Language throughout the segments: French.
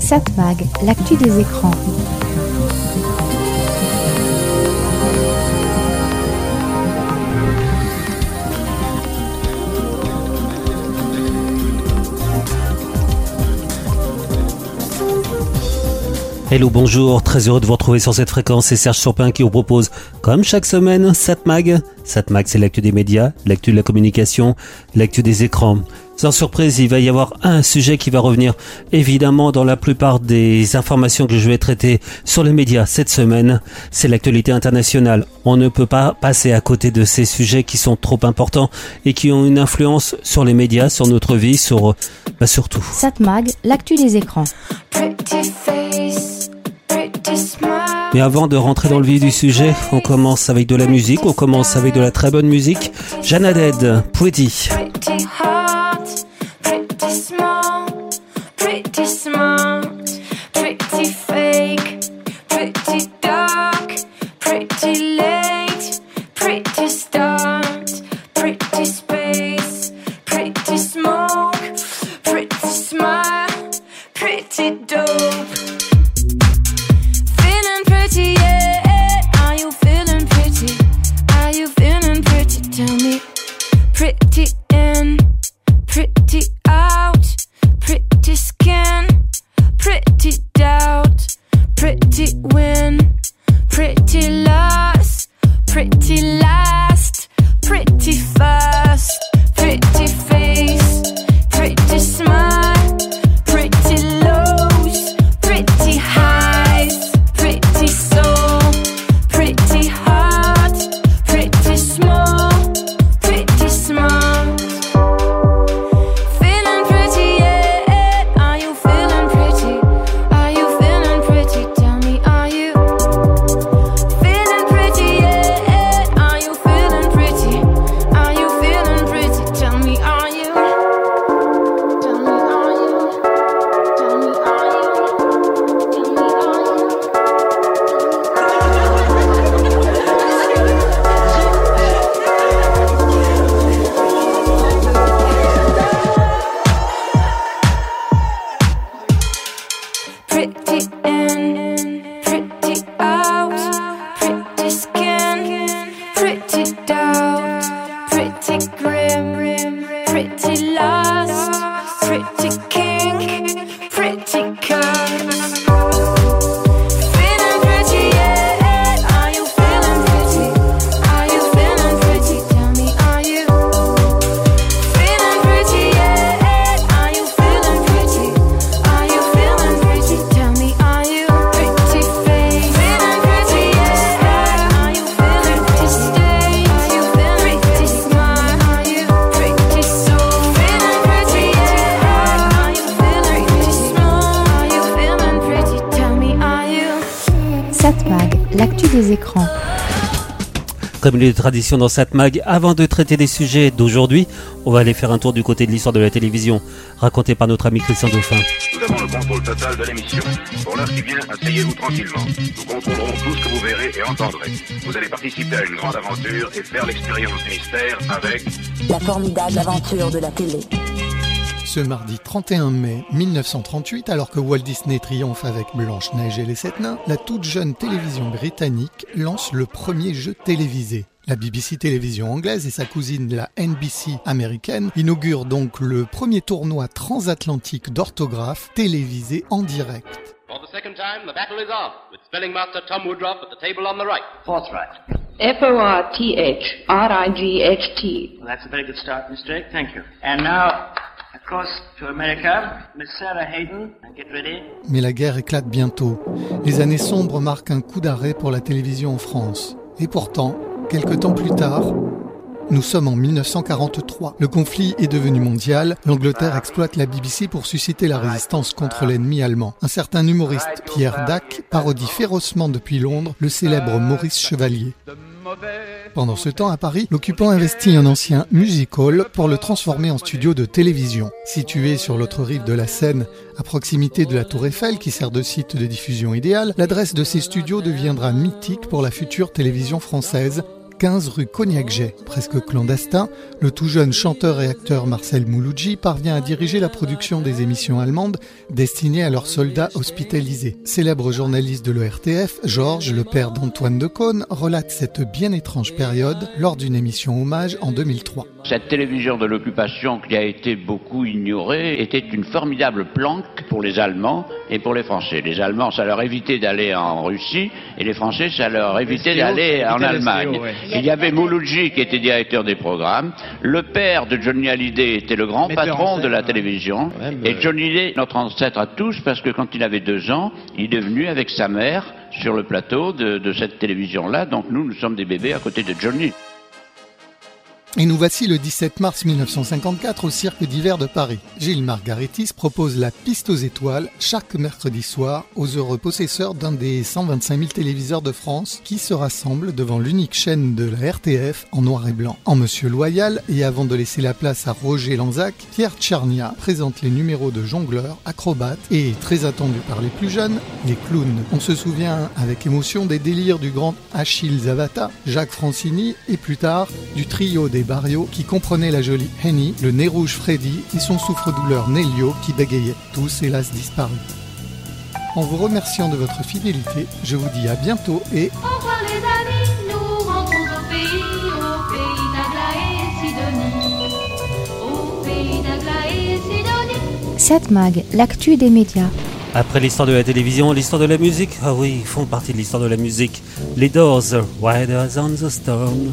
Satmag, l'actu des écrans. Hello, bonjour, très heureux de vous retrouver sur cette fréquence. C'est Serge Surpin qui vous propose, comme chaque semaine, Satmag. Satmag, c'est l'actu des médias, l'actu de la communication, l'actu des écrans. Sans surprise, il va y avoir un sujet qui va revenir évidemment dans la plupart des informations que je vais traiter sur les médias cette semaine. C'est l'actualité internationale. On ne peut pas passer à côté de ces sujets qui sont trop importants et qui ont une influence sur les médias, sur notre vie, sur bah, surtout. Satmag, l'actu des écrans. Mais avant de rentrer dans le vif du sujet, on commence avec de la musique, on commence avec de la très bonne musique. Jana Dead, Pretty. comme il est de tradition dans cette mag, avant de traiter des sujets d'aujourd'hui, on va aller faire un tour du côté de l'histoire de la télévision, raconté par notre ami Christian Dauphin. Nous avons le contrôle total de l'émission. Pour l'heure qui vient, asseyez-vous tranquillement. Nous contrôlerons tout ce que vous verrez et entendrez. Vous allez participer à une grande aventure et faire l'expérience du mystère avec... La formidable aventure de la télé. Ce mardi 31 mai 1938, alors que Walt Disney triomphe avec Blanche-Neige et les Sept Nains, la toute jeune télévision britannique lance le premier jeu télévisé. La BBC télévision anglaise et sa cousine la NBC américaine inaugurent donc le premier tournoi transatlantique d'orthographe télévisé en direct. For the second time, the battle is on, with spelling master Tom Woodruff at the table on the right. Fourth right. F-O-R-T-H-R-I-G-H-T. Well, that's a very good start, Miss Drake. Thank you. And now, Mais la guerre éclate bientôt. Les années sombres marquent un coup d'arrêt pour la télévision en France. Et pourtant, Quelque temps plus tard, nous sommes en 1943. Le conflit est devenu mondial. L'Angleterre exploite la BBC pour susciter la résistance contre l'ennemi allemand. Un certain humoriste, Pierre Dac, parodie férocement depuis Londres le célèbre Maurice Chevalier. Pendant ce temps, à Paris, l'occupant investit un ancien music hall pour le transformer en studio de télévision. Situé sur l'autre rive de la Seine, à proximité de la Tour Eiffel qui sert de site de diffusion idéal, l'adresse de ces studios deviendra mythique pour la future télévision française 15 rue Cognac-Jet. Presque clandestin, le tout jeune chanteur et acteur Marcel Mouloudji parvient à diriger la production des émissions allemandes destinées à leurs soldats hospitalisés. Célèbre journaliste de l'ORTF, Georges, le père d'Antoine de Caunes, relate cette bien étrange période lors d'une émission hommage en 2003. Cette télévision de l'occupation qui a été beaucoup ignorée était une formidable planque pour les Allemands et pour les Français. Les Allemands, ça leur évitait d'aller en Russie et les Français, ça leur évitait d'aller en Allemagne. Il y avait Mouloudji qui était directeur des programmes. Le père de Johnny Hallyday était le grand patron de la télévision. Et Johnny Hallyday, notre ancêtre à tous, parce que quand il avait deux ans, il est venu avec sa mère sur le plateau de, de cette télévision-là. Donc nous, nous sommes des bébés à côté de Johnny. Et nous voici le 17 mars 1954 au Cirque d'hiver de Paris. Gilles Margaritis propose la piste aux étoiles chaque mercredi soir aux heureux possesseurs d'un des 125 000 téléviseurs de France qui se rassemblent devant l'unique chaîne de la RTF en noir et blanc. En Monsieur Loyal, et avant de laisser la place à Roger Lanzac, Pierre Tchernia présente les numéros de jongleurs, acrobates et, très attendu par les plus jeunes, les clowns. On se souvient avec émotion des délires du grand Achille Zavata, Jacques Francini et plus tard du trio des Barrio qui comprenait la jolie Henny, le nez rouge Freddy et son souffre-douleur Nelio qui bégayait, tous hélas disparus. En vous remerciant de votre fidélité, je vous dis à bientôt et... Au revoir les amis, nous rentrons au pays, au pays d'Agla et Sidonie. Au pays d'Agla et Sidonie. 7 Mag, l'actu des médias. Après l'histoire de la télévision, l'histoire de la musique, ah oui, ils font partie de l'histoire de la musique. Les Doors, Riders on the Storm.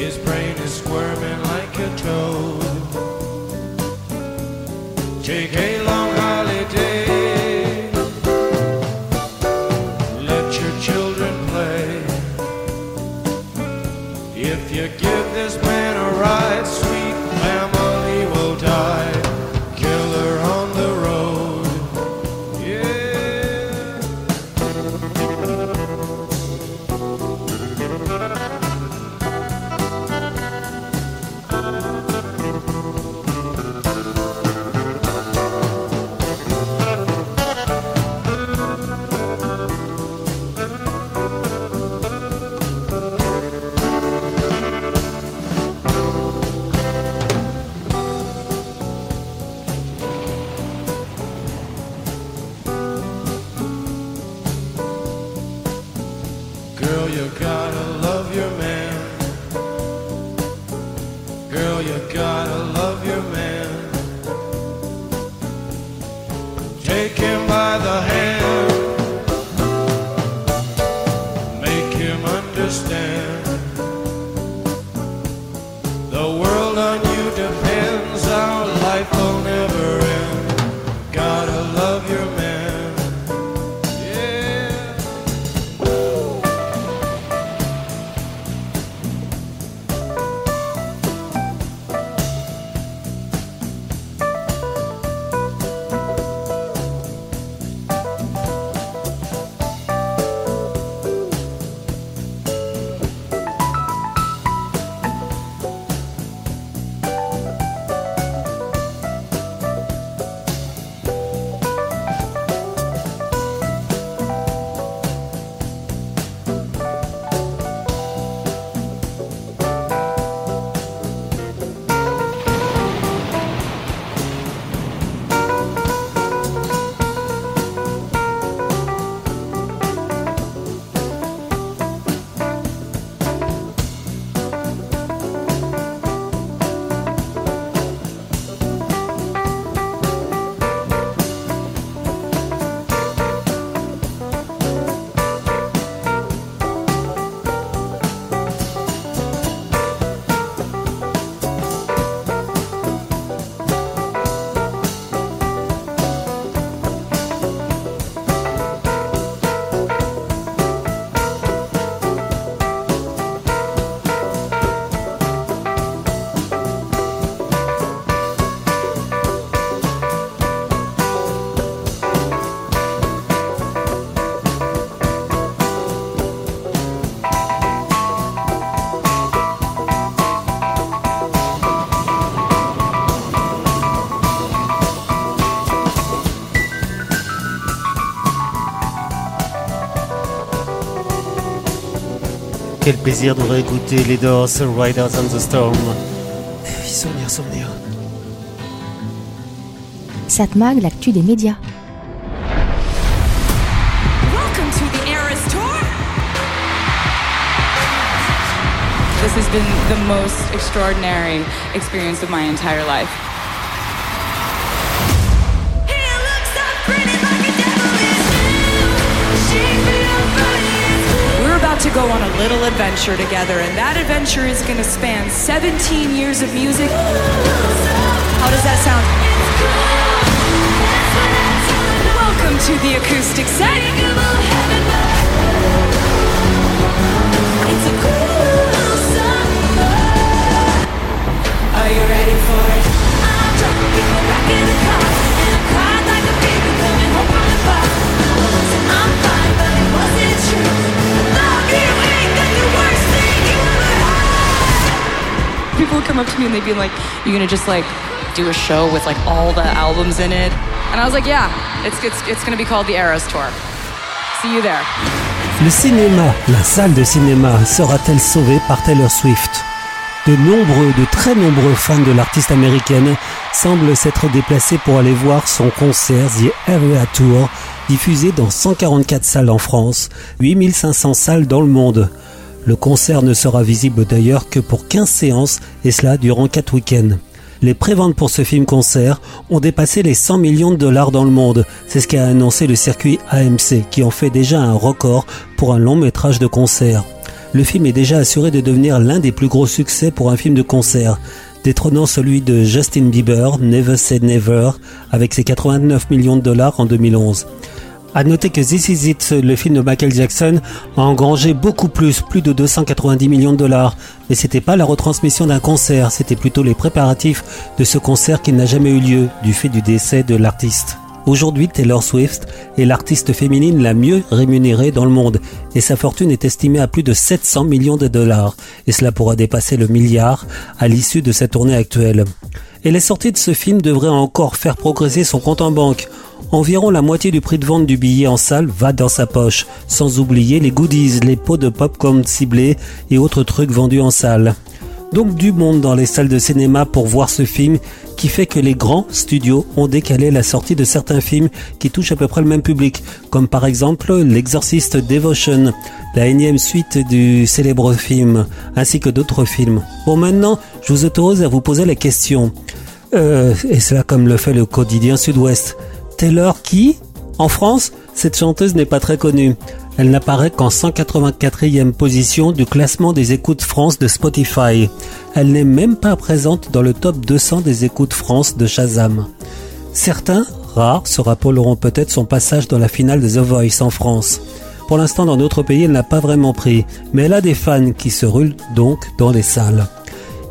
His brain is squirming like a toad. Take quel plaisir de réécouter les Doors, Riders on the Storm. Souvenir, souvenir. Satmag, l'actu des médias. Welcome to the Eras Tour. This has been the most extraordinary experience of my entire life. To go on a little adventure together, and that adventure is going to span 17 years of music. How does that sound? Welcome to the acoustic set. Are you ready for it? I'm drunk in back of the car, People would come up to me and they'd be like, "You gonna just like do a show with like all the albums in it?" And I was like, "Yeah, it's it's it's gonna be called the Eras Tour. See you there." Le cinéma, la salle de cinéma, sera-t-elle sauvée par Taylor Swift? De nombreux, de très nombreux fans de l'artiste américaine semblent s'être déplacés pour aller voir son concert The Area Tour, diffusé dans 144 salles en France, 8500 salles dans le monde. Le concert ne sera visible d'ailleurs que pour 15 séances, et cela durant 4 week-ends. Les préventes pour ce film-concert ont dépassé les 100 millions de dollars dans le monde. C'est ce qu'a annoncé le circuit AMC, qui en fait déjà un record pour un long métrage de concert. Le film est déjà assuré de devenir l'un des plus gros succès pour un film de concert, détrônant celui de Justin Bieber, Never Say Never, avec ses 89 millions de dollars en 2011. À noter que This Is It, le film de Michael Jackson, a engrangé beaucoup plus, plus de 290 millions de dollars. Mais c'était pas la retransmission d'un concert, c'était plutôt les préparatifs de ce concert qui n'a jamais eu lieu, du fait du décès de l'artiste. Aujourd'hui, Taylor Swift est l'artiste féminine la mieux rémunérée dans le monde et sa fortune est estimée à plus de 700 millions de dollars et cela pourra dépasser le milliard à l'issue de sa tournée actuelle. Et les sorties de ce film devraient encore faire progresser son compte en banque. Environ la moitié du prix de vente du billet en salle va dans sa poche, sans oublier les goodies, les pots de popcorn ciblés et autres trucs vendus en salle. Donc du monde dans les salles de cinéma pour voir ce film qui fait que les grands studios ont décalé la sortie de certains films qui touchent à peu près le même public, comme par exemple L'Exorciste Devotion, la énième suite du célèbre film, ainsi que d'autres films. Bon maintenant, je vous autorise à vous poser la question, euh, et cela comme le fait le quotidien Sud-Ouest. Taylor qui En France, cette chanteuse n'est pas très connue. Elle n'apparaît qu'en 184e position du classement des écoutes France de Spotify. Elle n'est même pas présente dans le top 200 des écoutes France de Shazam. Certains, rares, se rappelleront peut-être son passage dans la finale de The Voice en France. Pour l'instant, dans d'autres pays, elle n'a pas vraiment pris, mais elle a des fans qui se rulent donc dans les salles.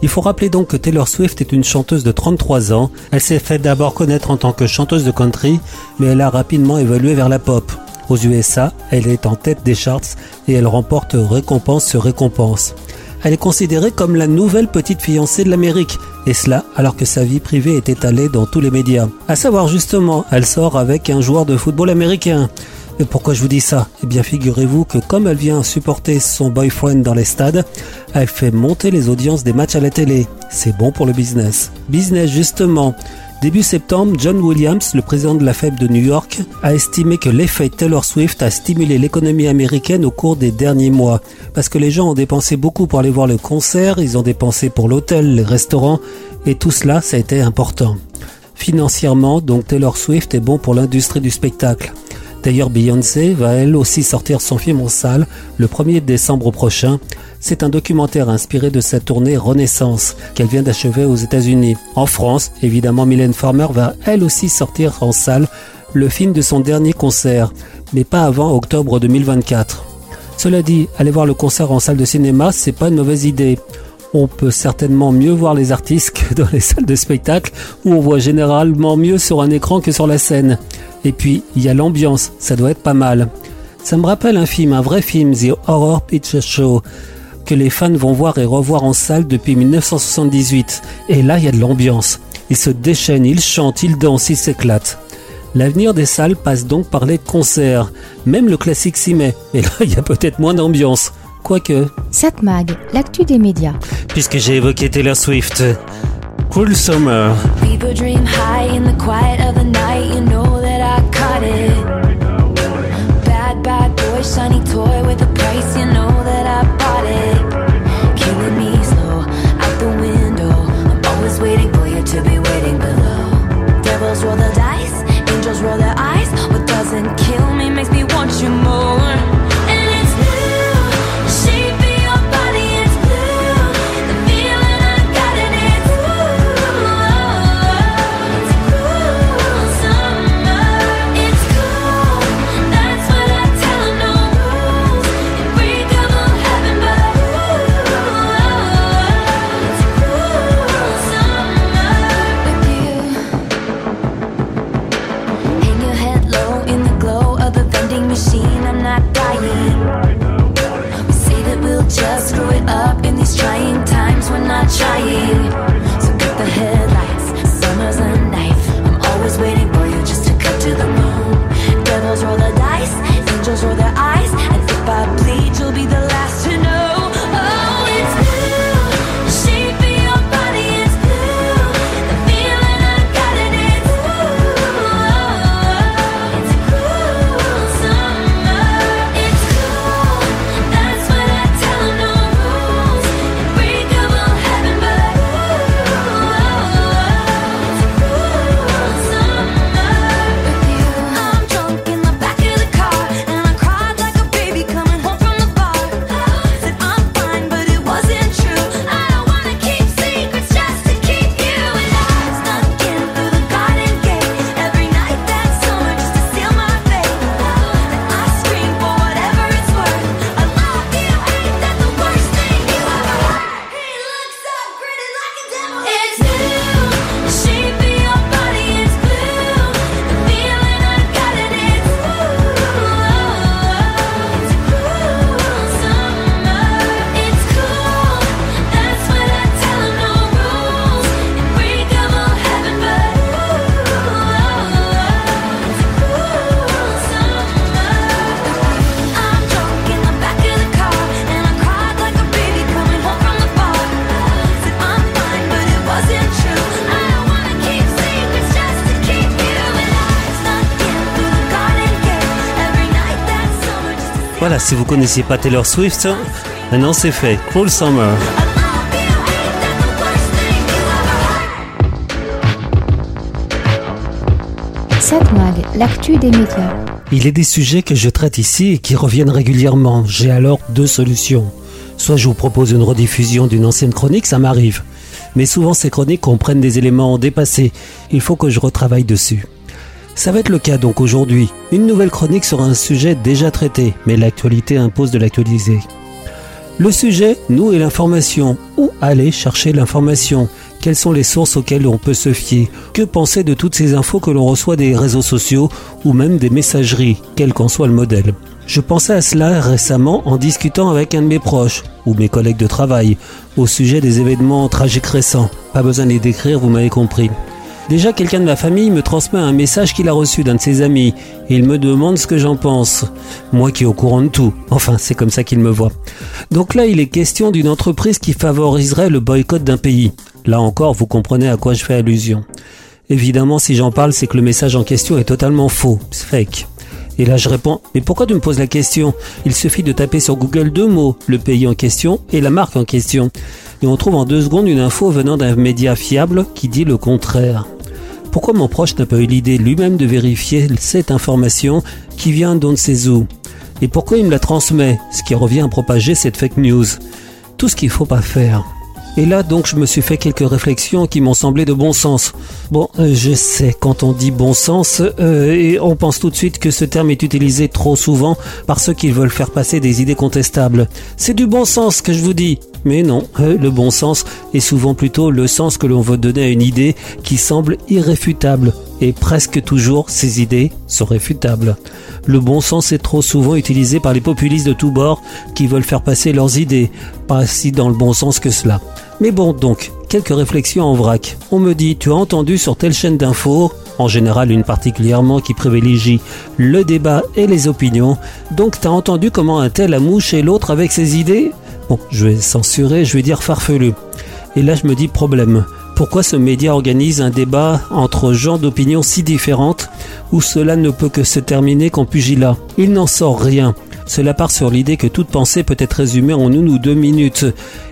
Il faut rappeler donc que Taylor Swift est une chanteuse de 33 ans. Elle s'est fait d'abord connaître en tant que chanteuse de country, mais elle a rapidement évolué vers la pop. Aux USA, elle est en tête des charts et elle remporte récompense sur récompense. Elle est considérée comme la nouvelle petite fiancée de l'Amérique, et cela alors que sa vie privée est étalée dans tous les médias. À savoir justement, elle sort avec un joueur de football américain. Et pourquoi je vous dis ça? Eh bien figurez-vous que comme elle vient supporter son boyfriend dans les stades, elle fait monter les audiences des matchs à la télé. C'est bon pour le business. Business justement. Début septembre, John Williams, le président de la FED de New York, a estimé que l'effet Taylor Swift a stimulé l'économie américaine au cours des derniers mois. Parce que les gens ont dépensé beaucoup pour aller voir le concert, ils ont dépensé pour l'hôtel, les restaurants, et tout cela, ça a été important. Financièrement, donc Taylor Swift est bon pour l'industrie du spectacle. D'ailleurs, Beyoncé va elle aussi sortir son film en salle le 1er décembre prochain. C'est un documentaire inspiré de sa tournée Renaissance qu'elle vient d'achever aux États-Unis. En France, évidemment, Mylène Farmer va elle aussi sortir en salle le film de son dernier concert, mais pas avant octobre 2024. Cela dit, aller voir le concert en salle de cinéma, c'est pas une mauvaise idée. On peut certainement mieux voir les artistes que dans les salles de spectacle où on voit généralement mieux sur un écran que sur la scène. Et puis, il y a l'ambiance, ça doit être pas mal. Ça me rappelle un film, un vrai film, The Horror Picture Show, que les fans vont voir et revoir en salle depuis 1978. Et là, il y a de l'ambiance. Ils se déchaînent, ils chantent, ils dansent, ils s'éclatent. L'avenir des salles passe donc par les concerts. Même le classique s'y met. Mais là, il y a peut-être moins d'ambiance. Quoique, Satmag, l'actu des médias. puisque j'ai évoqué Taylor Swift. Cool Summer. Fever dream high in the quiet of the night. You know that I caught it. Bad, bad boy, shiny toy with Voilà, si vous connaissiez pas Taylor Swift, maintenant c'est fait. Cool Summer. L'actu des médias. Il est des sujets que je traite ici et qui reviennent régulièrement. J'ai alors deux solutions. Soit je vous propose une rediffusion d'une ancienne chronique, ça m'arrive. Mais souvent ces chroniques comprennent des éléments dépassés. Il faut que je retravaille dessus. Ça va être le cas donc aujourd'hui. Une nouvelle chronique sur un sujet déjà traité, mais l'actualité impose de l'actualiser. Le sujet, nous et l'information. Où aller chercher l'information? Quelles sont les sources auxquelles on peut se fier? Que penser de toutes ces infos que l'on reçoit des réseaux sociaux ou même des messageries, quel qu'en soit le modèle? Je pensais à cela récemment en discutant avec un de mes proches ou mes collègues de travail au sujet des événements tragiques récents. Pas besoin de les décrire, vous m'avez compris. Déjà, quelqu'un de ma famille me transmet un message qu'il a reçu d'un de ses amis il me demande ce que j'en pense. Moi qui est au courant de tout. Enfin, c'est comme ça qu'il me voit. Donc là, il est question d'une entreprise qui favoriserait le boycott d'un pays. Là encore, vous comprenez à quoi je fais allusion. Évidemment, si j'en parle, c'est que le message en question est totalement faux, fake. Et là, je réponds, mais pourquoi tu me poses la question? Il suffit de taper sur Google deux mots, le pays en question et la marque en question. Et on trouve en deux secondes une info venant d'un média fiable qui dit le contraire. Pourquoi mon proche n'a pas eu l'idée lui-même de vérifier cette information qui vient d'on ne sait Et pourquoi il me la transmet, ce qui revient à propager cette fake news? Tout ce qu'il faut pas faire. Et là donc je me suis fait quelques réflexions qui m'ont semblé de bon sens. Bon, euh, je sais, quand on dit bon sens, euh, on pense tout de suite que ce terme est utilisé trop souvent par ceux qui veulent faire passer des idées contestables. C'est du bon sens que je vous dis. Mais non, euh, le bon sens est souvent plutôt le sens que l'on veut donner à une idée qui semble irréfutable. Et presque toujours, ces idées sont réfutables. Le bon sens est trop souvent utilisé par les populistes de tous bords qui veulent faire passer leurs idées, pas si dans le bon sens que cela. Mais bon, donc, quelques réflexions en vrac. On me dit, tu as entendu sur telle chaîne d'infos en général une particulièrement qui privilégie le débat et les opinions. Donc t'as entendu comment un tel a mouché l'autre avec ses idées? Bon, je vais censurer, je vais dire farfelu. Et là je me dis problème. Pourquoi ce média organise un débat entre gens d'opinions si différentes où cela ne peut que se terminer qu'en pugilat Il n'en sort rien. Cela part sur l'idée que toute pensée peut être résumée en une ou deux minutes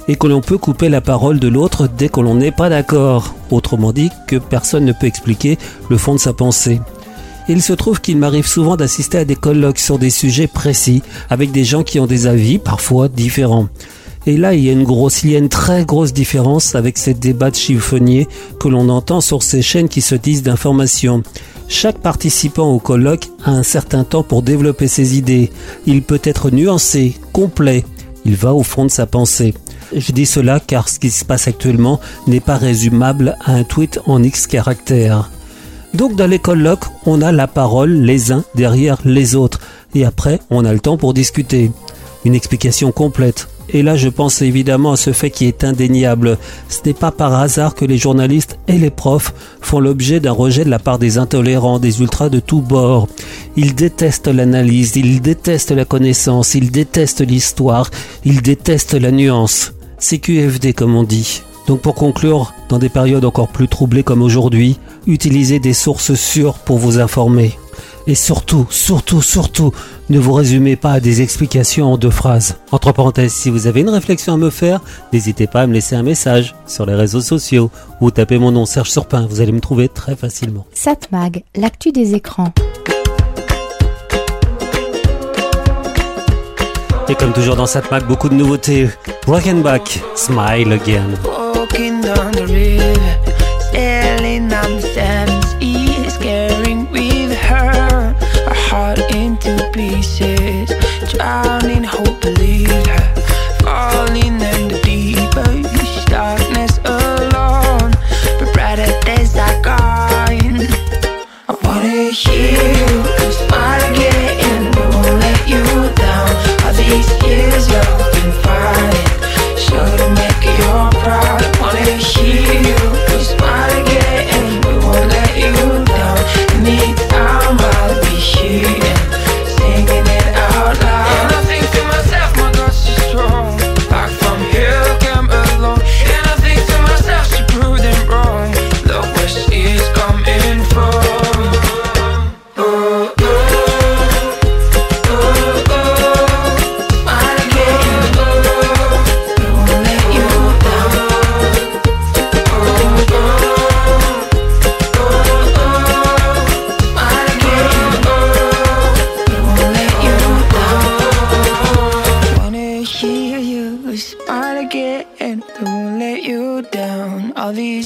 et que l'on peut couper la parole de l'autre dès que l'on n'est pas d'accord. Autrement dit, que personne ne peut expliquer le fond de sa pensée. Il se trouve qu'il m'arrive souvent d'assister à des colloques sur des sujets précis avec des gens qui ont des avis parfois différents. Et là, il y a une grosse, il y a une très grosse différence avec ces débats de chiffonniers que l'on entend sur ces chaînes qui se disent d'information. Chaque participant au colloque a un certain temps pour développer ses idées. Il peut être nuancé, complet. Il va au fond de sa pensée. Je dis cela car ce qui se passe actuellement n'est pas résumable à un tweet en X caractères. Donc dans les colloques, on a la parole les uns derrière les autres. Et après, on a le temps pour discuter. Une explication complète. Et là, je pense évidemment à ce fait qui est indéniable. Ce n'est pas par hasard que les journalistes et les profs font l'objet d'un rejet de la part des intolérants, des ultras de tous bords. Ils détestent l'analyse, ils détestent la connaissance, ils détestent l'histoire, ils détestent la nuance. C'est QFD comme on dit. Donc pour conclure, dans des périodes encore plus troublées comme aujourd'hui, utilisez des sources sûres pour vous informer. Et surtout, surtout, surtout, ne vous résumez pas à des explications en deux phrases. Entre parenthèses, si vous avez une réflexion à me faire, n'hésitez pas à me laisser un message sur les réseaux sociaux ou tapez mon nom Serge Surpin, vous allez me trouver très facilement. Satmag, l'actu des écrans. Et comme toujours dans Mac, beaucoup de nouveautés. Back, Smile Again. Walking down the river, here.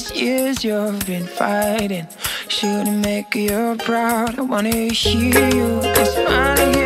These years you've been fighting. Shouldn't make you proud. I wanna hear you smile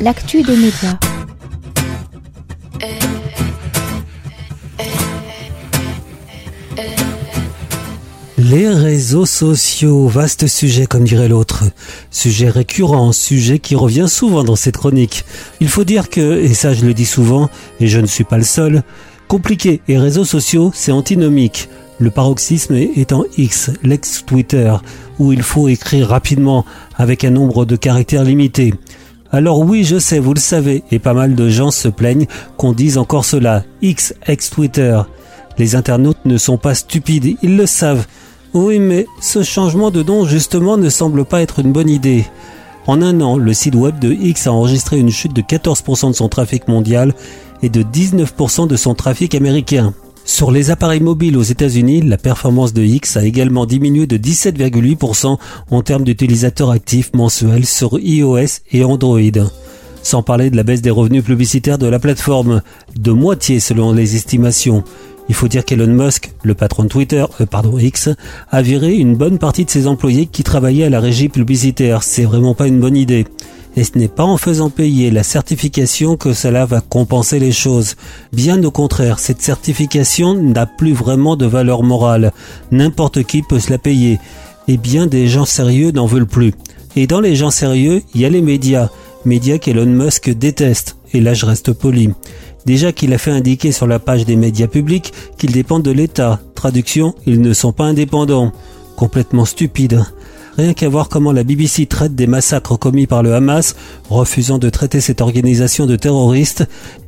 L'actu des médias. Les réseaux sociaux, vaste sujet comme dirait l'autre. Sujet récurrent, sujet qui revient souvent dans cette chronique. Il faut dire que, et ça je le dis souvent, et je ne suis pas le seul, compliqué et réseaux sociaux, c'est antinomique. Le paroxysme étant X, l'ex-Twitter, où il faut écrire rapidement avec un nombre de caractères limité. Alors oui, je sais, vous le savez, et pas mal de gens se plaignent qu'on dise encore cela, X, ex-Twitter. Les internautes ne sont pas stupides, ils le savent. Oui, mais ce changement de nom justement ne semble pas être une bonne idée. En un an, le site web de X a enregistré une chute de 14% de son trafic mondial et de 19% de son trafic américain. Sur les appareils mobiles aux États-Unis, la performance de X a également diminué de 17,8% en termes d'utilisateurs actifs mensuels sur iOS et Android. Sans parler de la baisse des revenus publicitaires de la plateforme, de moitié selon les estimations. Il faut dire qu'Elon Musk, le patron de Twitter, euh, pardon X, a viré une bonne partie de ses employés qui travaillaient à la régie publicitaire. C'est vraiment pas une bonne idée. Et ce n'est pas en faisant payer la certification que cela va compenser les choses. Bien au contraire, cette certification n'a plus vraiment de valeur morale. N'importe qui peut se la payer. Et bien des gens sérieux n'en veulent plus. Et dans les gens sérieux, il y a les médias. Médias qu'Elon Musk déteste. Et là, je reste poli. Déjà qu'il a fait indiquer sur la page des médias publics qu'ils dépendent de l'État. Traduction, ils ne sont pas indépendants. Complètement stupide. Rien qu'à voir comment la BBC traite des massacres commis par le Hamas, refusant de traiter cette organisation de terroristes,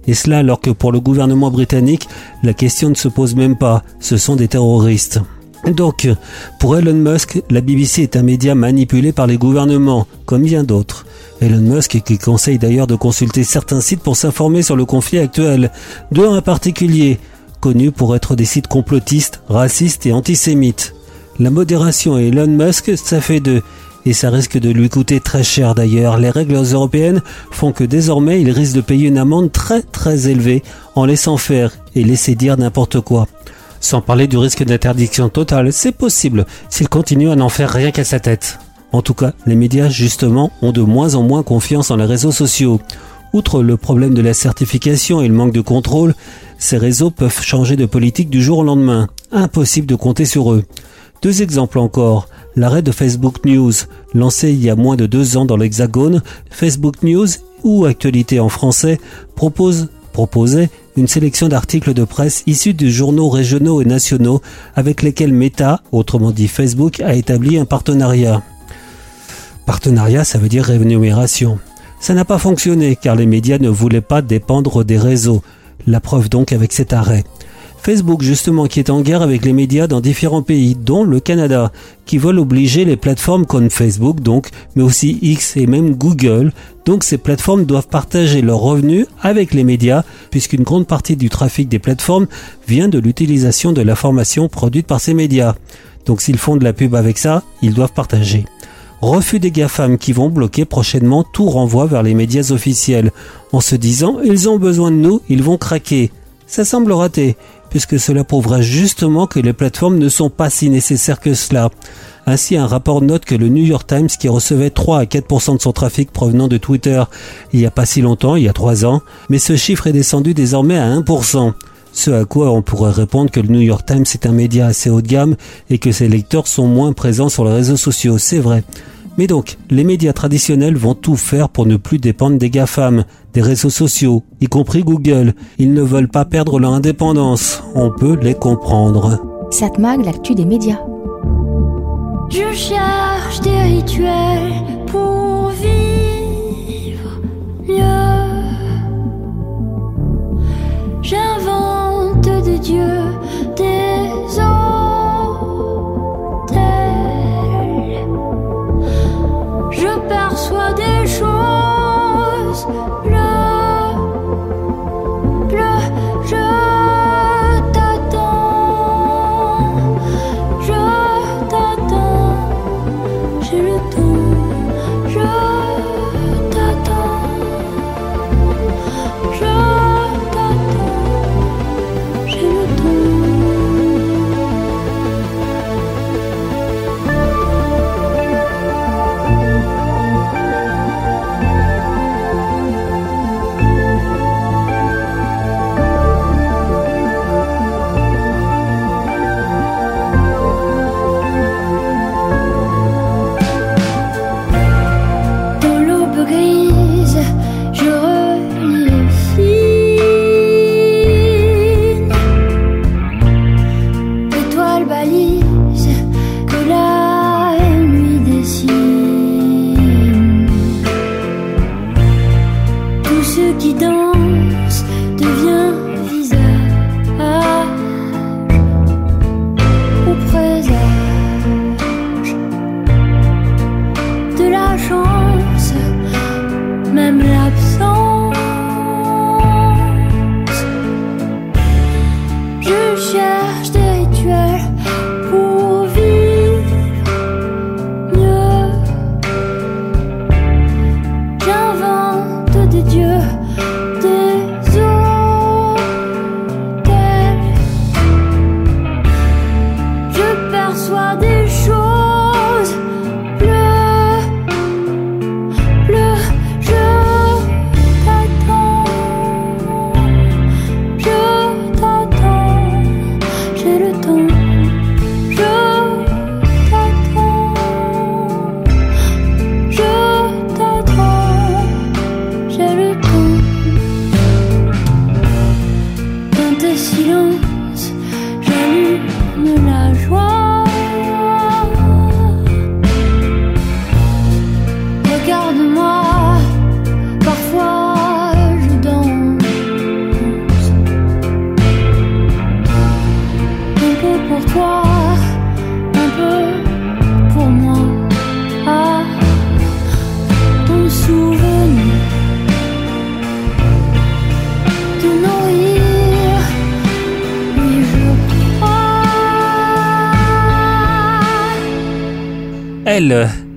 et cela alors que pour le gouvernement britannique, la question ne se pose même pas, ce sont des terroristes. Donc, pour Elon Musk, la BBC est un média manipulé par les gouvernements, comme bien d'autres. Elon Musk qui conseille d'ailleurs de consulter certains sites pour s'informer sur le conflit actuel, deux en particulier, connus pour être des sites complotistes, racistes et antisémites. La modération et Elon Musk, ça fait deux. Et ça risque de lui coûter très cher d'ailleurs. Les règles européennes font que désormais il risque de payer une amende très très élevée en laissant faire et laisser dire n'importe quoi. Sans parler du risque d'interdiction totale, c'est possible s'il continue à n'en faire rien qu'à sa tête. En tout cas, les médias justement ont de moins en moins confiance en les réseaux sociaux. Outre le problème de la certification et le manque de contrôle, ces réseaux peuvent changer de politique du jour au lendemain. Impossible de compter sur eux. Deux exemples encore. L'arrêt de Facebook News, lancé il y a moins de deux ans dans l'Hexagone, Facebook News, ou Actualité en français, propose, proposait une sélection d'articles de presse issus de journaux régionaux et nationaux avec lesquels Meta, autrement dit Facebook, a établi un partenariat. Partenariat, ça veut dire rémunération. Ça n'a pas fonctionné car les médias ne voulaient pas dépendre des réseaux. La preuve donc avec cet arrêt. Facebook justement qui est en guerre avec les médias dans différents pays, dont le Canada, qui veulent obliger les plateformes comme Facebook donc, mais aussi X et même Google. Donc ces plateformes doivent partager leurs revenus avec les médias, puisqu'une grande partie du trafic des plateformes vient de l'utilisation de l'information produite par ces médias. Donc s'ils font de la pub avec ça, ils doivent partager. Refus des GAFAM qui vont bloquer prochainement tout renvoi vers les médias officiels, en se disant ils ont besoin de nous, ils vont craquer. Ça semble raté, puisque cela prouvera justement que les plateformes ne sont pas si nécessaires que cela. Ainsi, un rapport note que le New York Times, qui recevait 3 à 4% de son trafic provenant de Twitter il n'y a pas si longtemps, il y a 3 ans, mais ce chiffre est descendu désormais à 1%. Ce à quoi on pourrait répondre que le New York Times est un média assez haut de gamme et que ses lecteurs sont moins présents sur les réseaux sociaux, c'est vrai. Mais donc, les médias traditionnels vont tout faire pour ne plus dépendre des GAFAM, des réseaux sociaux, y compris Google. Ils ne veulent pas perdre leur indépendance. On peut les comprendre. Satmag, l'actu des médias. Je cherche des rituels pour vivre mieux. J'invente des dieux,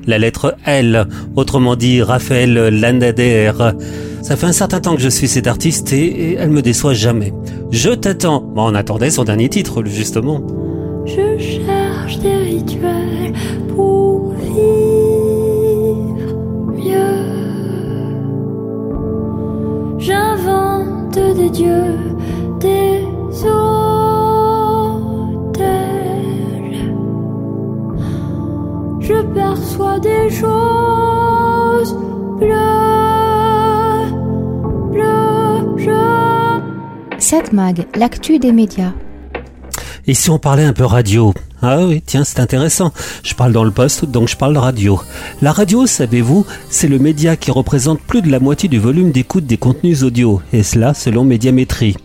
la lettre L, autrement dit Raphaël Landader. Ça fait un certain temps que je suis cet artiste et, et elle me déçoit jamais. Je t'attends. Bon, on attendait son dernier titre, justement. Je cherche des rituels pour vivre mieux. J'invente des dieux, Je perçois des choses bleues, bleues, je 7 Mag, l'actu des médias. Et si on parlait un peu radio? Ah oui, tiens, c'est intéressant. Je parle dans le poste, donc je parle radio. La radio, savez-vous, c'est le média qui représente plus de la moitié du volume d'écoute des contenus audio, et cela selon Médiamétrie.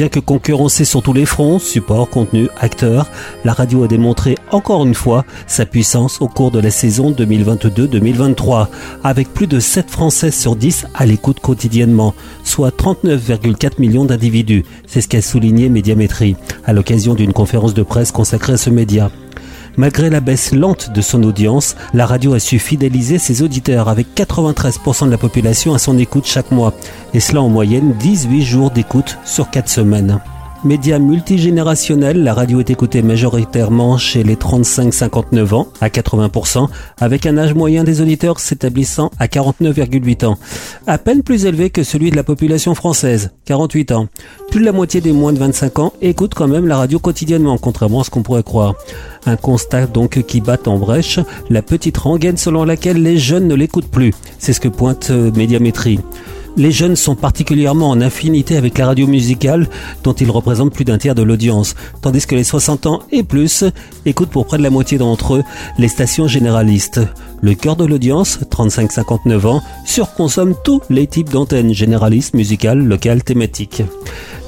Bien que concurrencée sur tous les fronts, support, contenu, acteurs, la radio a démontré encore une fois sa puissance au cours de la saison 2022-2023, avec plus de 7 Français sur 10 à l'écoute quotidiennement, soit 39,4 millions d'individus. C'est ce qu'a souligné Médiamétrie à l'occasion d'une conférence de presse consacrée à ce média. Malgré la baisse lente de son audience, la radio a su fidéliser ses auditeurs avec 93% de la population à son écoute chaque mois, et cela en moyenne 18 jours d'écoute sur 4 semaines. Média multigénérationnel, la radio est écoutée majoritairement chez les 35-59 ans, à 80%, avec un âge moyen des auditeurs s'établissant à 49,8 ans, à peine plus élevé que celui de la population française, 48 ans. Plus de la moitié des moins de 25 ans écoutent quand même la radio quotidiennement, contrairement à ce qu'on pourrait croire. Un constat donc qui bat en brèche la petite rengaine selon laquelle les jeunes ne l'écoutent plus. C'est ce que pointe euh, Médiamétrie. Les jeunes sont particulièrement en affinité avec la radio musicale, dont ils représentent plus d'un tiers de l'audience, tandis que les 60 ans et plus écoutent pour près de la moitié d'entre eux les stations généralistes. Le cœur de l'audience, 35-59 ans, surconsomme tous les types d'antennes généralistes, musicales, locales, thématiques.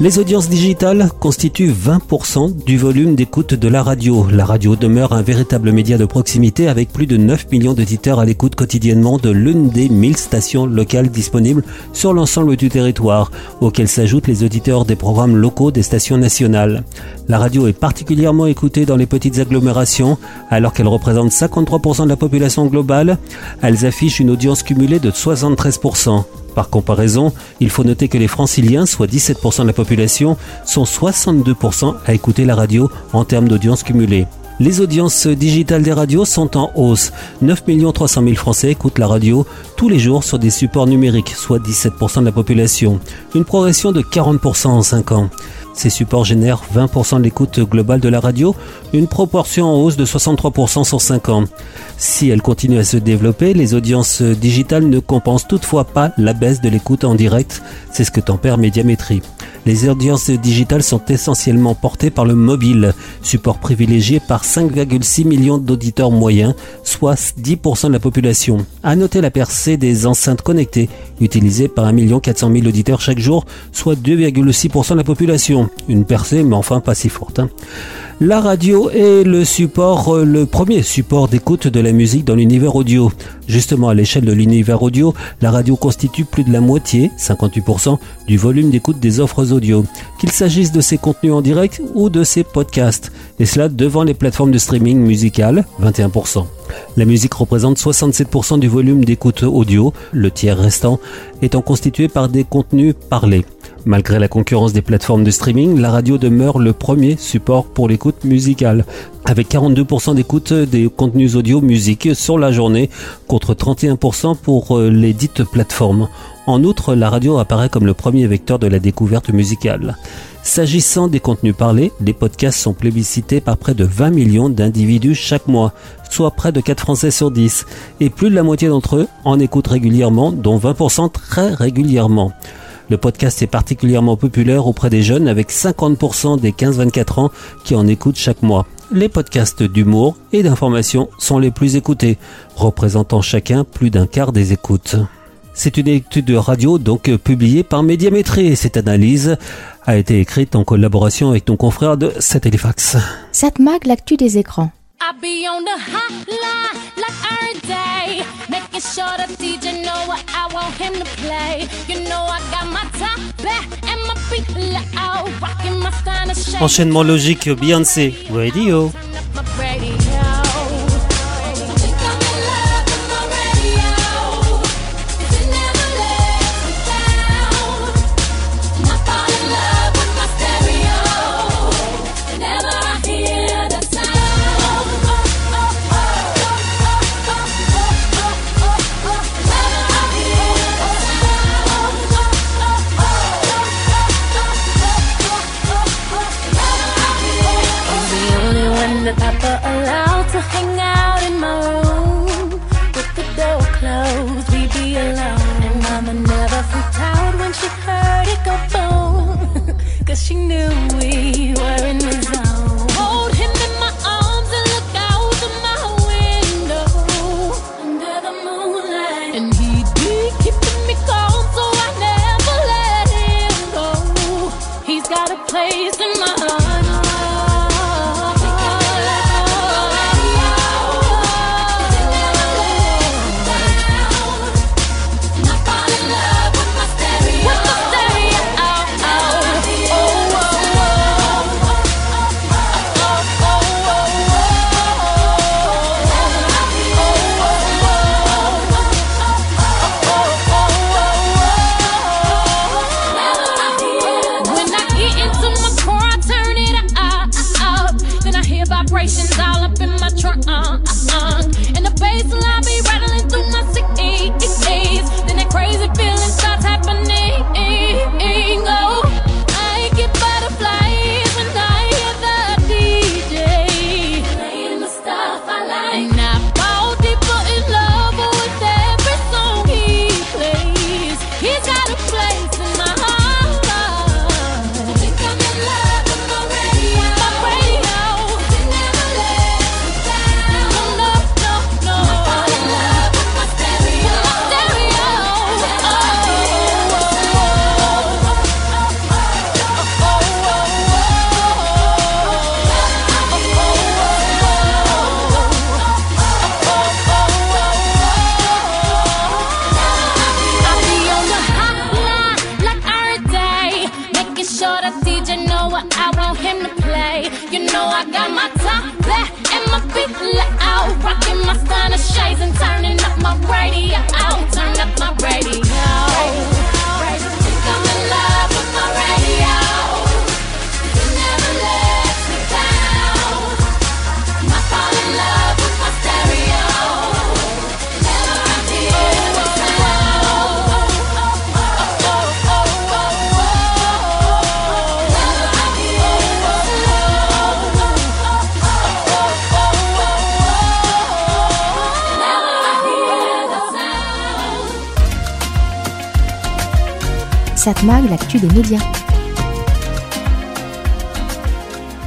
Les audiences digitales constituent 20% du volume d'écoute de la radio. La radio demeure un véritable média de proximité avec plus de 9 millions d'auditeurs à l'écoute quotidiennement de l'une des 1000 stations locales disponibles sur l'ensemble du territoire, auxquelles s'ajoutent les auditeurs des programmes locaux des stations nationales. La radio est particulièrement écoutée dans les petites agglomérations, alors qu'elle représente 53% de la population globale. Elles affichent une audience cumulée de 73%. Par comparaison, il faut noter que les franciliens, soit 17% de la population, sont 62% à écouter la radio en termes d'audience cumulée. Les audiences digitales des radios sont en hausse. 9 300 000 Français écoutent la radio tous les jours sur des supports numériques, soit 17% de la population. Une progression de 40% en 5 ans. Ces supports génèrent 20% de l'écoute globale de la radio, une proportion en hausse de 63% sur 5 ans. Si elle continue à se développer, les audiences digitales ne compensent toutefois pas la baisse de l'écoute en direct, c'est ce que tempère Médiamétrie. Les audiences digitales sont essentiellement portées par le mobile, support privilégié par 5,6 millions d'auditeurs moyens, soit 10% de la population. À noter la percée des enceintes connectées, utilisées par 1 400 000 auditeurs chaque jour, soit 2,6% de la population. Une percée, mais enfin pas si forte. hein. La radio est euh, le premier support d'écoute de la musique dans l'univers audio. Justement, à l'échelle de l'univers audio, la radio constitue plus de la moitié, 58%, du volume d'écoute des offres audio, qu'il s'agisse de ses contenus en direct ou de ses podcasts, et cela devant les plateformes de streaming musical, 21%. La musique représente 67% du volume d'écoute audio, le tiers restant étant constitué par des contenus parlés. Malgré la concurrence des plateformes de streaming, la radio demeure le premier support pour l'écoute musicale, avec 42% d'écoute des contenus audio musique sur la journée, contre 31% pour euh, les dites plateformes. En outre, la radio apparaît comme le premier vecteur de la découverte musicale. S'agissant des contenus parlés, les podcasts sont plébiscités par près de 20 millions d'individus chaque mois, soit près de 4 Français sur 10, et plus de la moitié d'entre eux en écoutent régulièrement, dont 20% très régulièrement. Le podcast est particulièrement populaire auprès des jeunes avec 50% des 15-24 ans qui en écoutent chaque mois. Les podcasts d'humour et d'information sont les plus écoutés, représentant chacun plus d'un quart des écoutes. C'est une étude de radio donc publiée par Médiamétrie et cette analyse a été écrite en collaboration avec ton confrère de Satellifax. Satmag, l'actu des écrans. I be on the hotline like every day, making sure the DJ know what I want him to play. You know I got my top back and my feet low, rocking my style of shake. Enchaînement logique Beyoncé radio.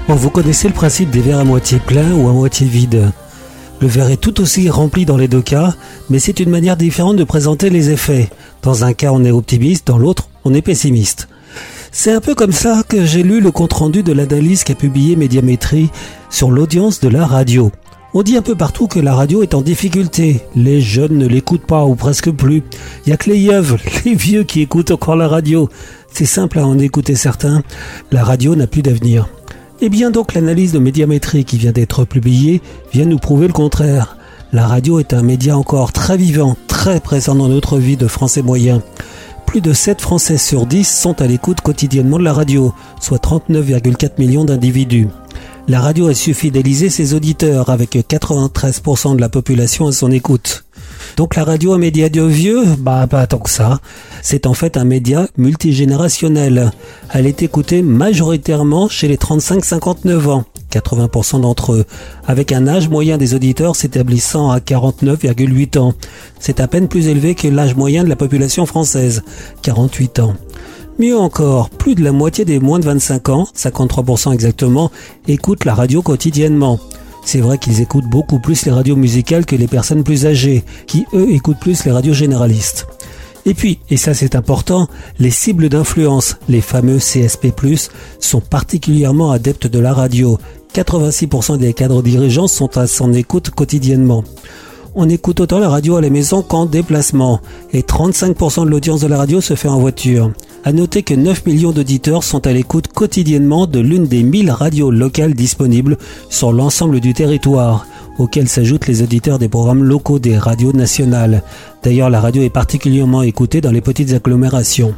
Vous connaissez le principe des verres à moitié plein ou à moitié vide. Le verre est tout aussi rempli dans les deux cas, mais c'est une manière différente de présenter les effets. Dans un cas, on est optimiste, dans l'autre, on est pessimiste. C'est un peu comme ça que j'ai lu le compte-rendu de l'analyse qu'a publié Médiamétrie sur l'audience de la radio. On dit un peu partout que la radio est en difficulté. Les jeunes ne l'écoutent pas ou presque plus. Il y a que les yeuves, les vieux qui écoutent encore la radio. C'est simple à en écouter certains. La radio n'a plus d'avenir. Eh bien donc l'analyse de médiamétrie qui vient d'être publiée vient nous prouver le contraire. La radio est un média encore très vivant, très présent dans notre vie de Français moyens. Plus de 7 Français sur 10 sont à l'écoute quotidiennement de la radio, soit 39,4 millions d'individus. La radio a su fidéliser ses auditeurs avec 93% de la population à son écoute. Donc la radio, un média de vieux? Bah pas tant que ça. C'est en fait un média multigénérationnel. Elle est écoutée majoritairement chez les 35-59 ans, 80% d'entre eux, avec un âge moyen des auditeurs s'établissant à 49,8 ans. C'est à peine plus élevé que l'âge moyen de la population française, 48 ans. Mieux encore, plus de la moitié des moins de 25 ans, 53% exactement, écoutent la radio quotidiennement. C'est vrai qu'ils écoutent beaucoup plus les radios musicales que les personnes plus âgées, qui eux écoutent plus les radios généralistes. Et puis, et ça c'est important, les cibles d'influence, les fameux CSP+, sont particulièrement adeptes de la radio. 86% des cadres dirigeants sont à son écoute quotidiennement. On écoute autant la radio à la maison qu'en déplacement, et 35% de l'audience de la radio se fait en voiture. À noter que 9 millions d'auditeurs sont à l'écoute quotidiennement de l'une des 1000 radios locales disponibles sur l'ensemble du territoire, auxquels s'ajoutent les auditeurs des programmes locaux des radios nationales. D'ailleurs, la radio est particulièrement écoutée dans les petites agglomérations.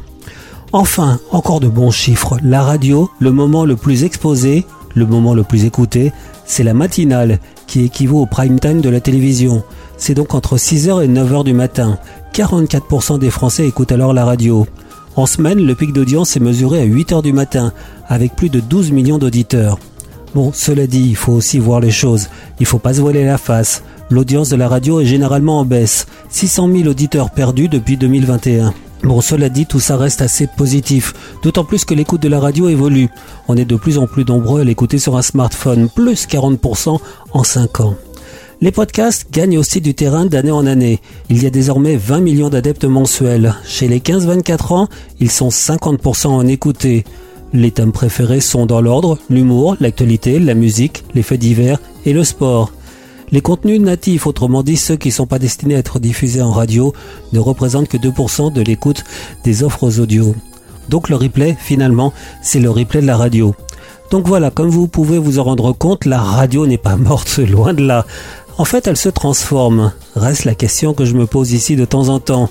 Enfin, encore de bons chiffres. La radio, le moment le plus exposé, le moment le plus écouté, c'est la matinale, qui équivaut au prime time de la télévision. C'est donc entre 6h et 9h du matin. 44% des Français écoutent alors la radio. En semaine, le pic d'audience est mesuré à 8h du matin, avec plus de 12 millions d'auditeurs. Bon, cela dit, il faut aussi voir les choses. Il faut pas se voiler la face. L'audience de la radio est généralement en baisse. 600 000 auditeurs perdus depuis 2021. Bon, cela dit, tout ça reste assez positif. D'autant plus que l'écoute de la radio évolue. On est de plus en plus nombreux à l'écouter sur un smartphone, plus 40% en 5 ans. Les podcasts gagnent aussi du terrain d'année en année. Il y a désormais 20 millions d'adeptes mensuels. Chez les 15-24 ans, ils sont 50% en écoutés. Les thèmes préférés sont dans l'ordre l'humour, l'actualité, la musique, les faits divers et le sport. Les contenus natifs, autrement dit ceux qui ne sont pas destinés à être diffusés en radio, ne représentent que 2% de l'écoute des offres audio. Donc le replay, finalement, c'est le replay de la radio. Donc voilà, comme vous pouvez vous en rendre compte, la radio n'est pas morte, loin de là. En fait, elle se transforme. Reste la question que je me pose ici de temps en temps.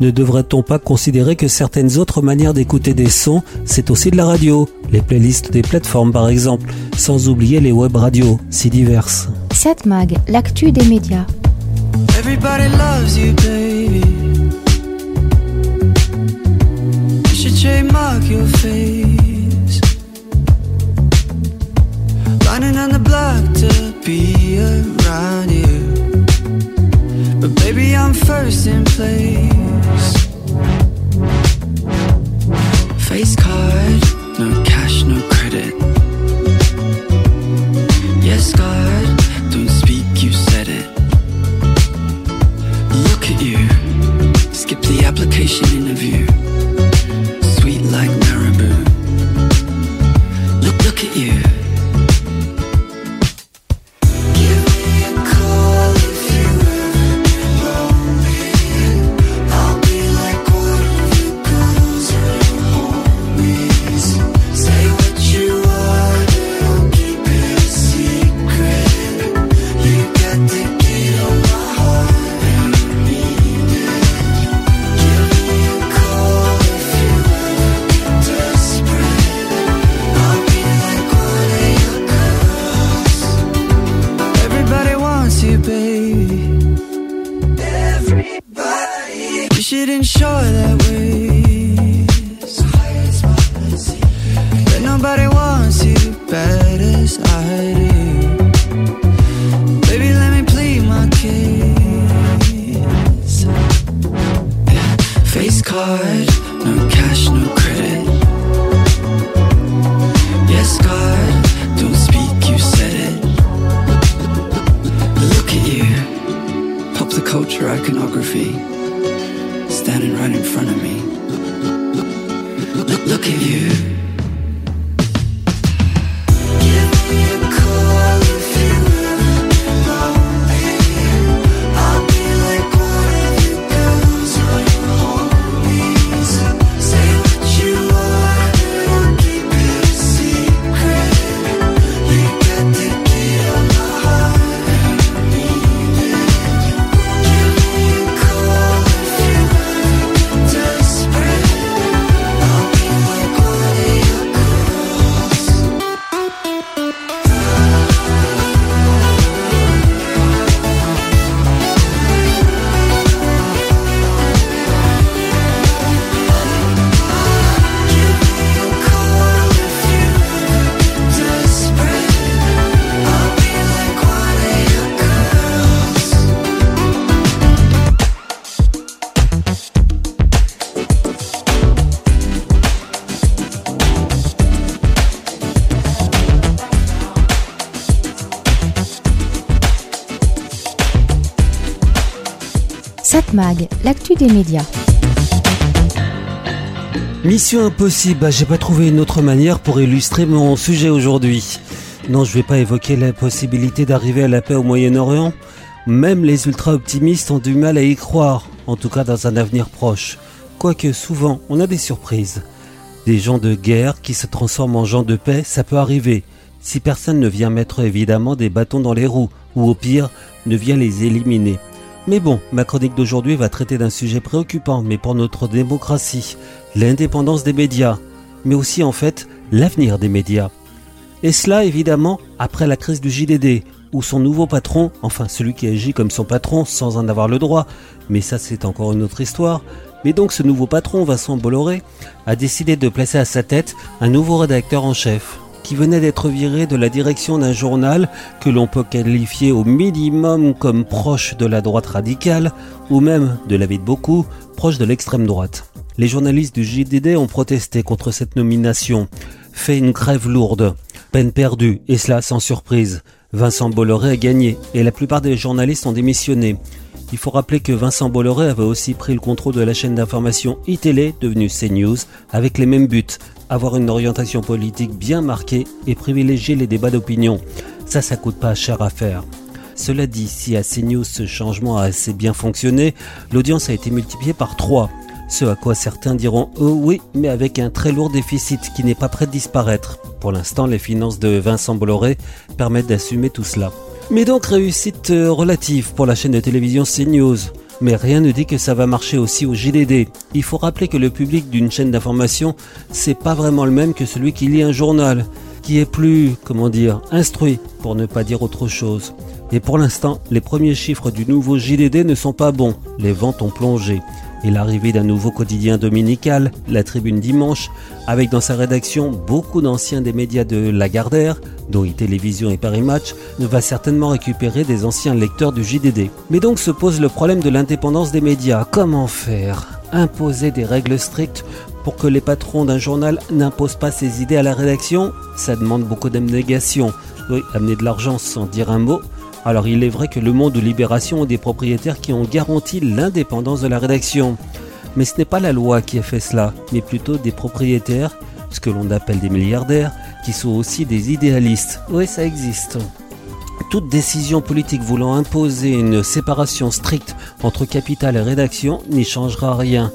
Ne devrait-on pas considérer que certaines autres manières d'écouter des sons, c'est aussi de la radio Les playlists des plateformes par exemple, sans oublier les web radios, si diverses. L'actu des médias. Everybody loves you, baby. You should trademark your face. Running on the block to be you. But baby, I'm first in place. Face card, no cash, no credit. Yes, God, don't speak, you said it. Look at you, skip the application interview. L'actu des médias. Mission impossible, bah, j'ai pas trouvé une autre manière pour illustrer mon sujet aujourd'hui. Non, je vais pas évoquer la possibilité d'arriver à la paix au Moyen-Orient. Même les ultra-optimistes ont du mal à y croire, en tout cas dans un avenir proche. Quoique souvent, on a des surprises. Des gens de guerre qui se transforment en gens de paix, ça peut arriver. Si personne ne vient mettre évidemment des bâtons dans les roues, ou au pire, ne vient les éliminer. Mais bon, ma chronique d'aujourd'hui va traiter d'un sujet préoccupant, mais pour notre démocratie, l'indépendance des médias, mais aussi en fait l'avenir des médias. Et cela évidemment après la crise du JDD, où son nouveau patron, enfin celui qui agit comme son patron sans en avoir le droit, mais ça c'est encore une autre histoire, mais donc ce nouveau patron, Vincent Bolloré, a décidé de placer à sa tête un nouveau rédacteur en chef, qui venait d'être viré de la direction d'un journal que l'on peut qualifier au minimum comme proche de la droite radicale, ou même, de l'avis de beaucoup, proche de l'extrême droite. Les journalistes du JDD ont protesté contre cette nomination, fait une grève lourde, peine perdue, et cela sans surprise. Vincent Bolloré a gagné, et la plupart des journalistes ont démissionné. Il faut rappeler que Vincent Bolloré avait aussi pris le contrôle de la chaîne d'information iTélé, devenue CNews, avec les mêmes buts, avoir une orientation politique bien marquée et privilégier les débats d'opinion. Ça, ça coûte pas cher à faire. Cela dit, si à CNews ce changement a assez bien fonctionné, l'audience a été multipliée par 3. Ce à quoi certains diront oh oui, mais avec un très lourd déficit qui n'est pas prêt de disparaître. Pour l'instant, les finances de Vincent Bolloré permettent d'assumer tout cela. Mais donc réussite euh, relative pour la chaîne de télévision CNews. Mais rien ne dit que ça va marcher aussi au JDD. Il faut rappeler que le public d'une chaîne d'information, c'est pas vraiment le même que celui qui lit un journal, qui est plus, comment dire, instruit, pour ne pas dire autre chose. Et pour l'instant, les premiers chiffres du nouveau JDD ne sont pas bons. Les ventes ont plongé. Et l'arrivée d'un nouveau quotidien dominical, la Tribune Dimanche, avec dans sa rédaction beaucoup d'anciens des médias de Lagardère, dont Télévision et Paris Match, ne va certainement récupérer des anciens lecteurs du JDD. Mais donc se pose le problème de l'indépendance des médias. Comment faire? Imposer des règles strictes pour que les patrons d'un journal n'imposent pas ses idées à la rédaction? Ça demande beaucoup d'abnégation. Oui, amener de l'argent sans dire un mot, alors il est vrai que Le Monde ou Libération ont des propriétaires qui ont garanti l'indépendance de la rédaction. Mais ce n'est pas la loi qui a fait cela, mais plutôt des propriétaires, ce que l'on appelle des milliardaires, qui sont aussi des idéalistes. Oui, ça existe. Toute décision politique voulant imposer une séparation stricte entre capital et rédaction n'y changera rien.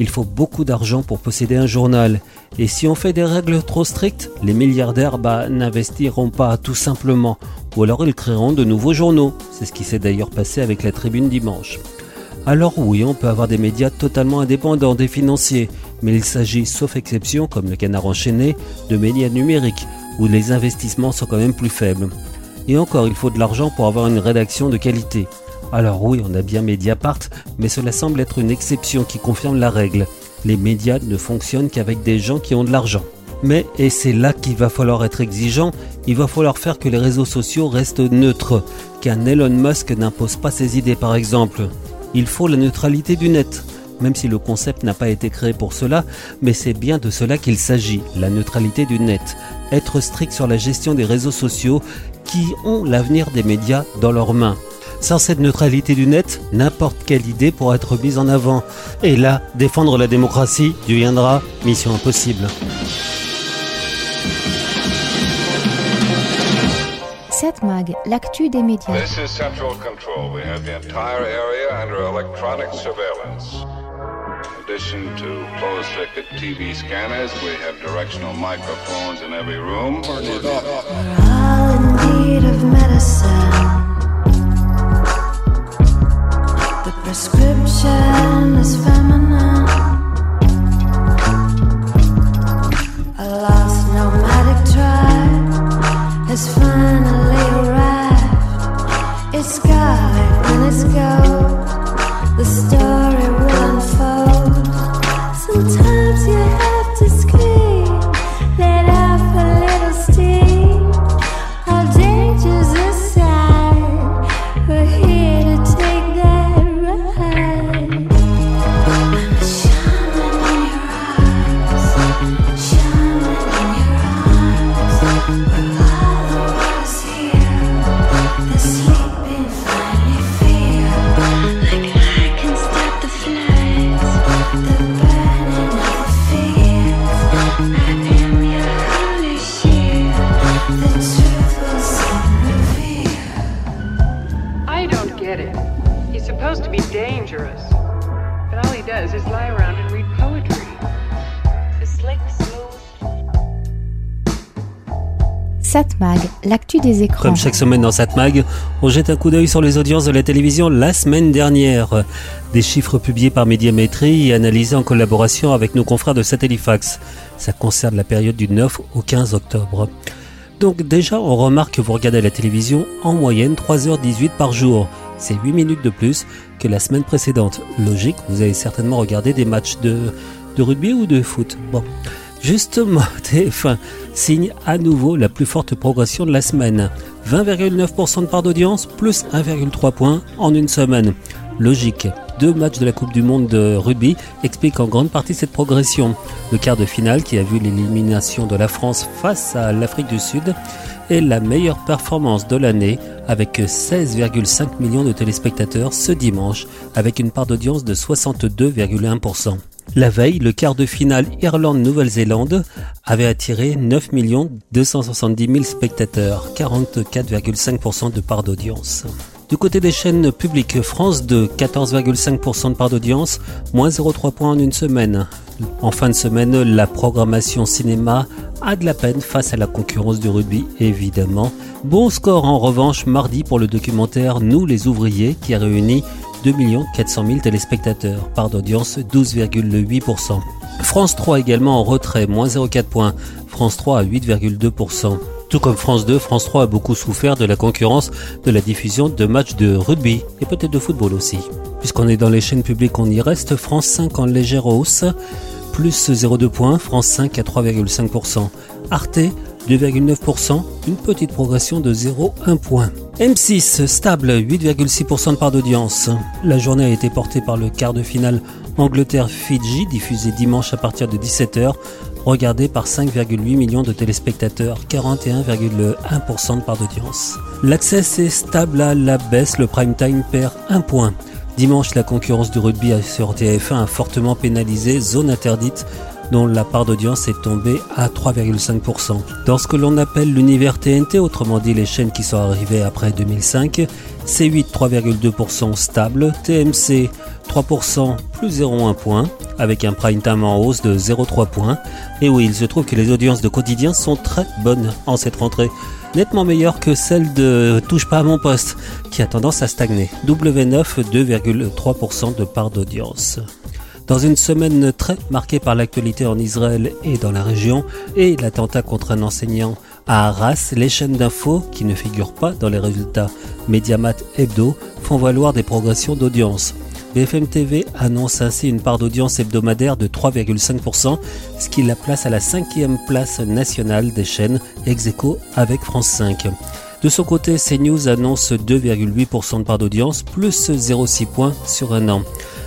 Il faut beaucoup d'argent pour posséder un journal. Et si on fait des règles trop strictes, les milliardaires bah, n'investiront pas tout simplement. Ou alors ils créeront de nouveaux journaux. C'est ce qui s'est d'ailleurs passé avec la tribune dimanche. Alors oui, on peut avoir des médias totalement indépendants des financiers, mais il s'agit, sauf exception, comme le canard enchaîné, de médias numériques, où les investissements sont quand même plus faibles. Et encore, il faut de l'argent pour avoir une rédaction de qualité. Alors oui, on a bien Mediapart, mais cela semble être une exception qui confirme la règle. Les médias ne fonctionnent qu'avec des gens qui ont de l'argent. Mais, et c'est là qu'il va falloir être exigeant, il va falloir faire que les réseaux sociaux restent neutres, qu'un Elon Musk n'impose pas ses idées par exemple. Il faut la neutralité du net, même si le concept n'a pas été créé pour cela, mais c'est bien de cela qu'il s'agit, la neutralité du net. Être strict sur la gestion des réseaux sociaux qui ont l'avenir des médias dans leurs mains. Sans cette neutralité du net, n'importe quelle idée pourra être mise en avant. Et là, défendre la démocratie deviendra mission impossible. Cette mag, l'actu des médias. This is Central Control. We have the entire area under electronic surveillance. In addition to closed circuit TV scanners, we have directional microphones in every room. All in need of medicine. The prescription Comme chaque semaine dans Satmag, on jette un coup d'œil sur les audiences de la télévision la semaine dernière. Des chiffres publiés par Médiamétrie et analysés en collaboration avec nos confrères de Satellifax. Ça concerne la période du 9 au 15 octobre. Donc déjà, on remarque que vous regardez la télévision en moyenne 3h18 par jour. C'est 8 minutes de plus que la semaine précédente. Logique, vous avez certainement regardé des matchs de, de rugby ou de foot. Bon. Justement, TF1 signe à nouveau la plus forte progression de la semaine. 20,9% de part d'audience, plus 1,3 points en une semaine. Logique. Deux matchs de la Coupe du Monde de rugby expliquent en grande partie cette progression. Le quart de finale qui a vu l'élimination de la France face à l'Afrique du Sud est la meilleure performance de l'année avec 16,5 millions de téléspectateurs ce dimanche avec une part d'audience de 62,1%. La veille, le quart de finale Irlande-Nouvelle-Zélande avait attiré 9 270 000 spectateurs, 44,5% de part d'audience. Du côté des chaînes publiques, France 2, 14,5% de part d'audience, moins 0,3 points en une semaine. En fin de semaine, la programmation cinéma a de la peine face à la concurrence du rugby, évidemment. Bon score en revanche mardi pour le documentaire Nous les ouvriers qui a réuni 2 400 000 téléspectateurs, part d'audience 12,8%. France 3 également en retrait, moins 0,4 points. France 3 à 8,2%. Tout comme France 2, France 3 a beaucoup souffert de la concurrence de la diffusion de matchs de rugby et peut-être de football aussi. Puisqu'on est dans les chaînes publiques, on y reste. France 5 en légère hausse, plus 0,2 points. France 5 à 3,5%. Arte 2,9%, une petite progression de 0,1 point. M6, stable, 8,6% de part d'audience. La journée a été portée par le quart de finale Angleterre-Fidji, diffusé dimanche à partir de 17h, regardé par 5,8 millions de téléspectateurs, 41,1% de part d'audience. L'accès est stable à la baisse, le prime time perd 1 point. Dimanche, la concurrence du rugby sur TF1 a fortement pénalisé, zone interdite dont la part d'audience est tombée à 3,5%. Dans ce que l'on appelle l'univers TNT, autrement dit les chaînes qui sont arrivées après 2005, C8 3,2% stable, TMC 3% plus 0,1 point, avec un prime time en hausse de 0,3 points. Et oui, il se trouve que les audiences de quotidien sont très bonnes en cette rentrée nettement meilleures que celles de Touche pas à mon poste, qui a tendance à stagner. W9, 2,3% de part d'audience. Dans une semaine très marquée par l'actualité en Israël et dans la région, et l'attentat contre un enseignant à Arras, les chaînes d'infos, qui ne figurent pas dans les résultats Mediamat Hebdo, font valoir des progressions d'audience. BFM TV annonce ainsi une part d'audience hebdomadaire de 3,5%, ce qui la place à la cinquième place nationale des chaînes ex avec France 5. De son côté, CNews annonce 2,8% de part d'audience, plus 0,6 points sur un an.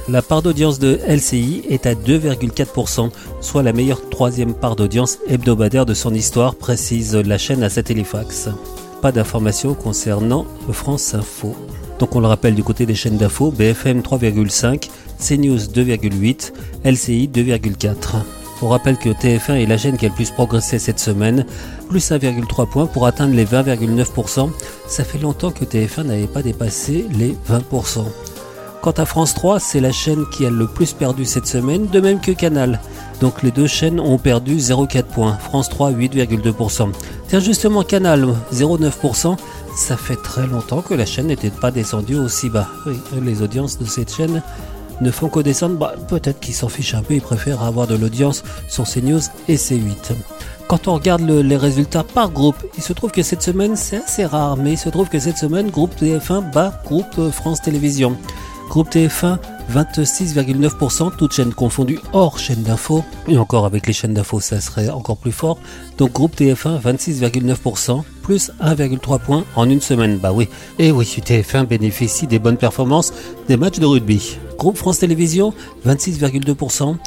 La part d'audience de LCI est à 2,4%, soit la meilleure troisième part d'audience hebdomadaire de son histoire, précise la chaîne à Satellifax. Pas d'informations concernant France Info. Donc on le rappelle du côté des chaînes d'info, BFM 3,5, CNews 2,8, LCI 2,4. On rappelle que TF1 est la chaîne qui a le plus progressé cette semaine, plus 1,3 points pour atteindre les 20,9%. Ça fait longtemps que TF1 n'avait pas dépassé les 20%. Quant à France 3, c'est la chaîne qui a le plus perdu cette semaine, de même que Canal. Donc les deux chaînes ont perdu 0,4 points. France 3 8,2%. Tiens justement Canal 0,9%. Ça fait très longtemps que la chaîne n'était pas descendue aussi bas. Les audiences de cette chaîne ne font que descendre. Bah, peut-être qu'ils s'en fichent un peu, ils préfèrent avoir de l'audience sur CNews et C8. Quand on regarde le- les résultats par groupe, il se trouve que cette semaine c'est assez rare, mais il se trouve que cette semaine, groupe TF1 bat groupe euh, France Télévisions. Groupe TF1, 26,9%, toutes chaînes confondues hors chaîne d'info. Et encore avec les chaînes d'info, ça serait encore plus fort. Donc groupe TF1, 26,9%, plus 1,3 points en une semaine. Bah oui. Et oui, TF1 bénéficie des bonnes performances des matchs de rugby. Groupe France Télévisions, 26,2%.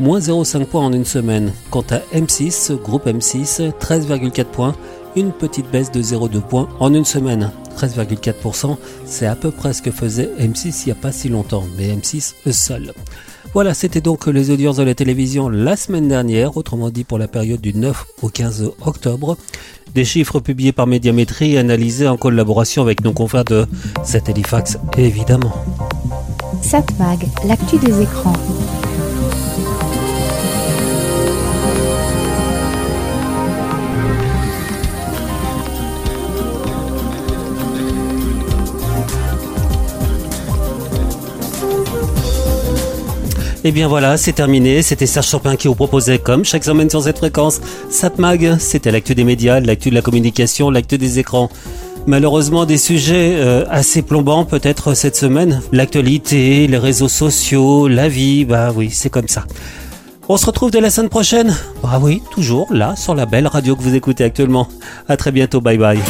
Moins 0,5 points en une semaine. Quant à M6, groupe M6, 13,4 points, une petite baisse de 0,2 points en une semaine. 13,4%, c'est à peu près ce que faisait M6 il n'y a pas si longtemps, mais M6 seul. Voilà, c'était donc les audiences de la télévision la semaine dernière, autrement dit pour la période du 9 au 15 octobre. Des chiffres publiés par Médiamétrie et analysés en collaboration avec nos confrères de Satellifax, évidemment. Satmag, l'actu des écrans. Et bien voilà, c'est terminé. C'était Serge Surpin qui vous proposait, comme chaque semaine sur cette fréquence, Satmag. C'était l'actu des médias, l'actu de la communication, l'actu des écrans. Malheureusement, des sujets euh, assez plombants peut-être cette semaine. L'actualité, les réseaux sociaux, la vie, bah oui, c'est comme ça. On se retrouve dès la semaine prochaine. Bah oui, toujours là, sur la belle radio que vous écoutez actuellement. À très bientôt, bye bye.